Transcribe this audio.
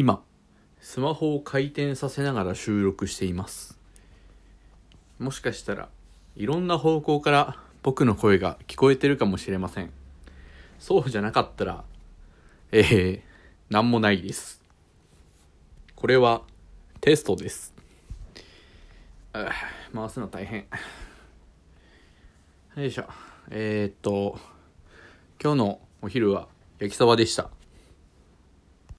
今スマホを回転させながら収録しています。もしかしたらいろんな方向から僕の声が聞こえてるかもしれません。そうじゃなかったらえー、何もないです。これはテストです。回すの大変。よいしょ。えー、っと今日のお昼は焼きそばでした。